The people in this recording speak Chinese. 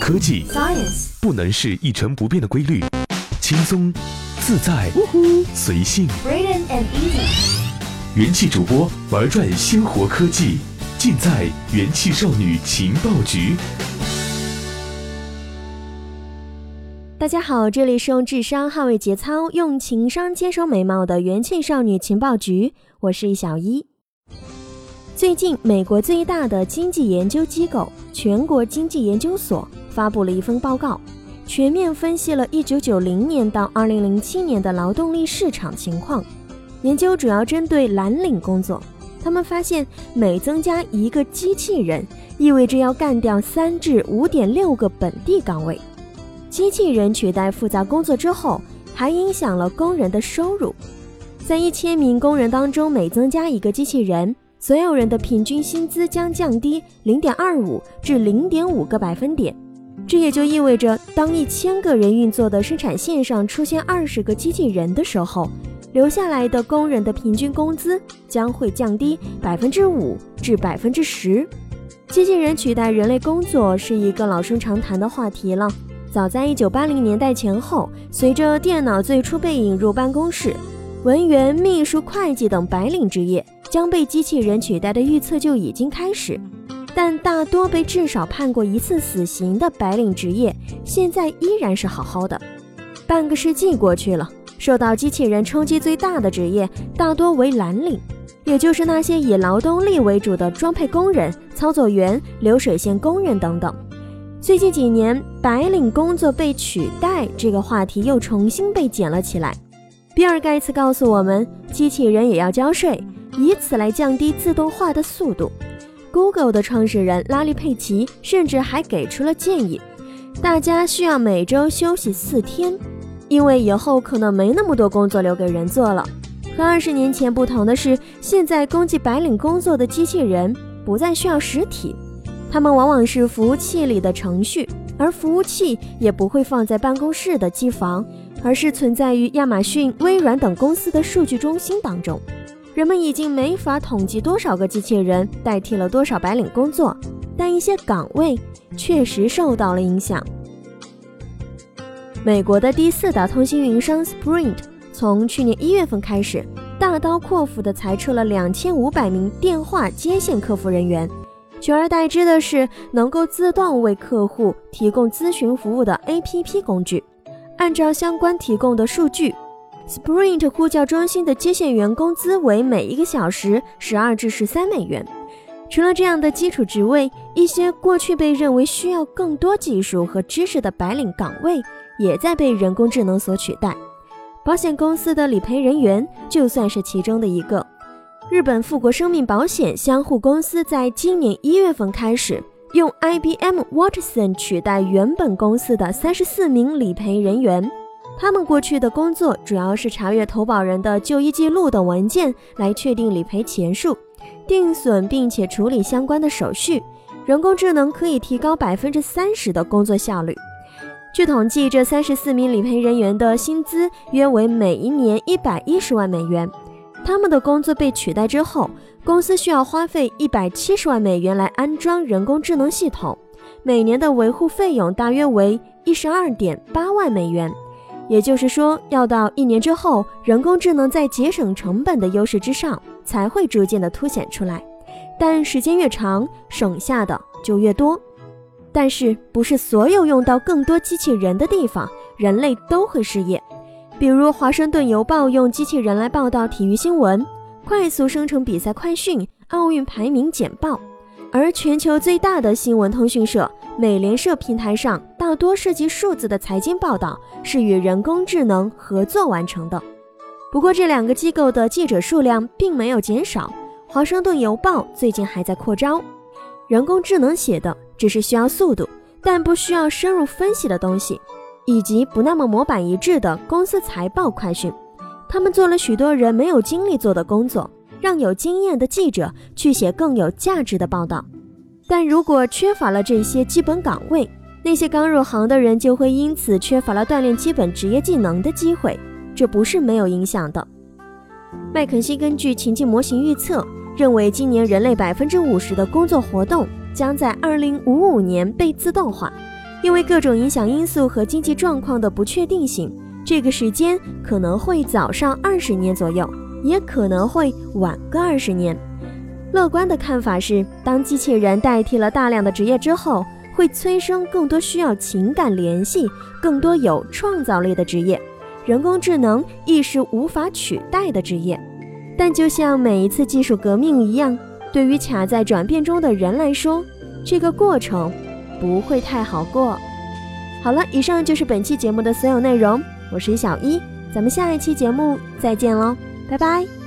科技 Science 不能是一成不变的规律，轻松、自在、随性。And Easy 元气主播玩转鲜活科技，尽在元气少女情报局。大家好，这里是用智商捍卫节操，用情商坚守美貌的元气少女情报局，我是一小一。最近，美国最大的经济研究机构全国经济研究所发布了一份报告，全面分析了1990年到2007年的劳动力市场情况。研究主要针对蓝领工作，他们发现每增加一个机器人，意味着要干掉三至五点六个本地岗位。机器人取代复杂工作之后，还影响了工人的收入。在一千名工人当中，每增加一个机器人，所有人的平均薪资将降低零点二五至零点五个百分点。这也就意味着，当一千个人运作的生产线上出现二十个机器人的时候，留下来的工人的平均工资将会降低百分之五至百分之十。机器人取代人类工作是一个老生常谈的话题了。早在一九八零年代前后，随着电脑最初被引入办公室，文员、秘书、会计等白领职业将被机器人取代的预测就已经开始。但大多被至少判过一次死刑的白领职业，现在依然是好好的。半个世纪过去了，受到机器人冲击最大的职业大多为蓝领，也就是那些以劳动力为主的装配工人、操作员、流水线工人等等。最近几年，白领工作被取代这个话题又重新被捡了起来。比尔·盖茨告诉我们，机器人也要交税，以此来降低自动化的速度。Google 的创始人拉利·佩奇甚至还给出了建议：大家需要每周休息四天，因为以后可能没那么多工作留给人做了。和二十年前不同的是，现在供给白领工作的机器人不再需要实体。它们往往是服务器里的程序，而服务器也不会放在办公室的机房，而是存在于亚马逊、微软等公司的数据中心当中。人们已经没法统计多少个机器人代替了多少白领工作，但一些岗位确实受到了影响。美国的第四大通信运营商 Sprint 从去年一月份开始，大刀阔斧地裁撤了两千五百名电话接线客服人员。取而代之的是能够自动为客户提供咨询服务的 APP 工具。按照相关提供的数据，Sprint 呼叫中心的接线员工资为每一个小时十二至十三美元。除了这样的基础职位，一些过去被认为需要更多技术和知识的白领岗位也在被人工智能所取代。保险公司的理赔人员就算是其中的一个。日本富国生命保险相互公司在今年一月份开始用 IBM Watson 取代原本公司的三十四名理赔人员。他们过去的工作主要是查阅投保人的就医记录等文件，来确定理赔钱数、定损，并且处理相关的手续。人工智能可以提高百分之三十的工作效率。据统计，这三十四名理赔人员的薪资约为每一年一百一十万美元。他们的工作被取代之后，公司需要花费一百七十万美元来安装人工智能系统，每年的维护费用大约为一十二点八万美元。也就是说，要到一年之后，人工智能在节省成本的优势之上，才会逐渐的凸显出来。但时间越长，省下的就越多。但是，不是所有用到更多机器人的地方，人类都会失业。比如，《华盛顿邮报》用机器人来报道体育新闻，快速生成比赛快讯、奥运排名简报；而全球最大的新闻通讯社美联社平台上，大多涉及数字的财经报道是与人工智能合作完成的。不过，这两个机构的记者数量并没有减少，《华盛顿邮报》最近还在扩招。人工智能写的只是需要速度，但不需要深入分析的东西。以及不那么模板一致的公司财报快讯，他们做了许多人没有精力做的工作，让有经验的记者去写更有价值的报道。但如果缺乏了这些基本岗位，那些刚入行的人就会因此缺乏了锻炼基本职业技能的机会，这不是没有影响的。麦肯锡根据情境模型预测，认为今年人类百分之五十的工作活动将在二零五五年被自动化。因为各种影响因素和经济状况的不确定性，这个时间可能会早上二十年左右，也可能会晚个二十年。乐观的看法是，当机器人代替了大量的职业之后，会催生更多需要情感联系、更多有创造力的职业，人工智能亦是无法取代的职业。但就像每一次技术革命一样，对于卡在转变中的人来说，这个过程。不会太好过。好了，以上就是本期节目的所有内容。我是小一，咱们下一期节目再见喽，拜拜。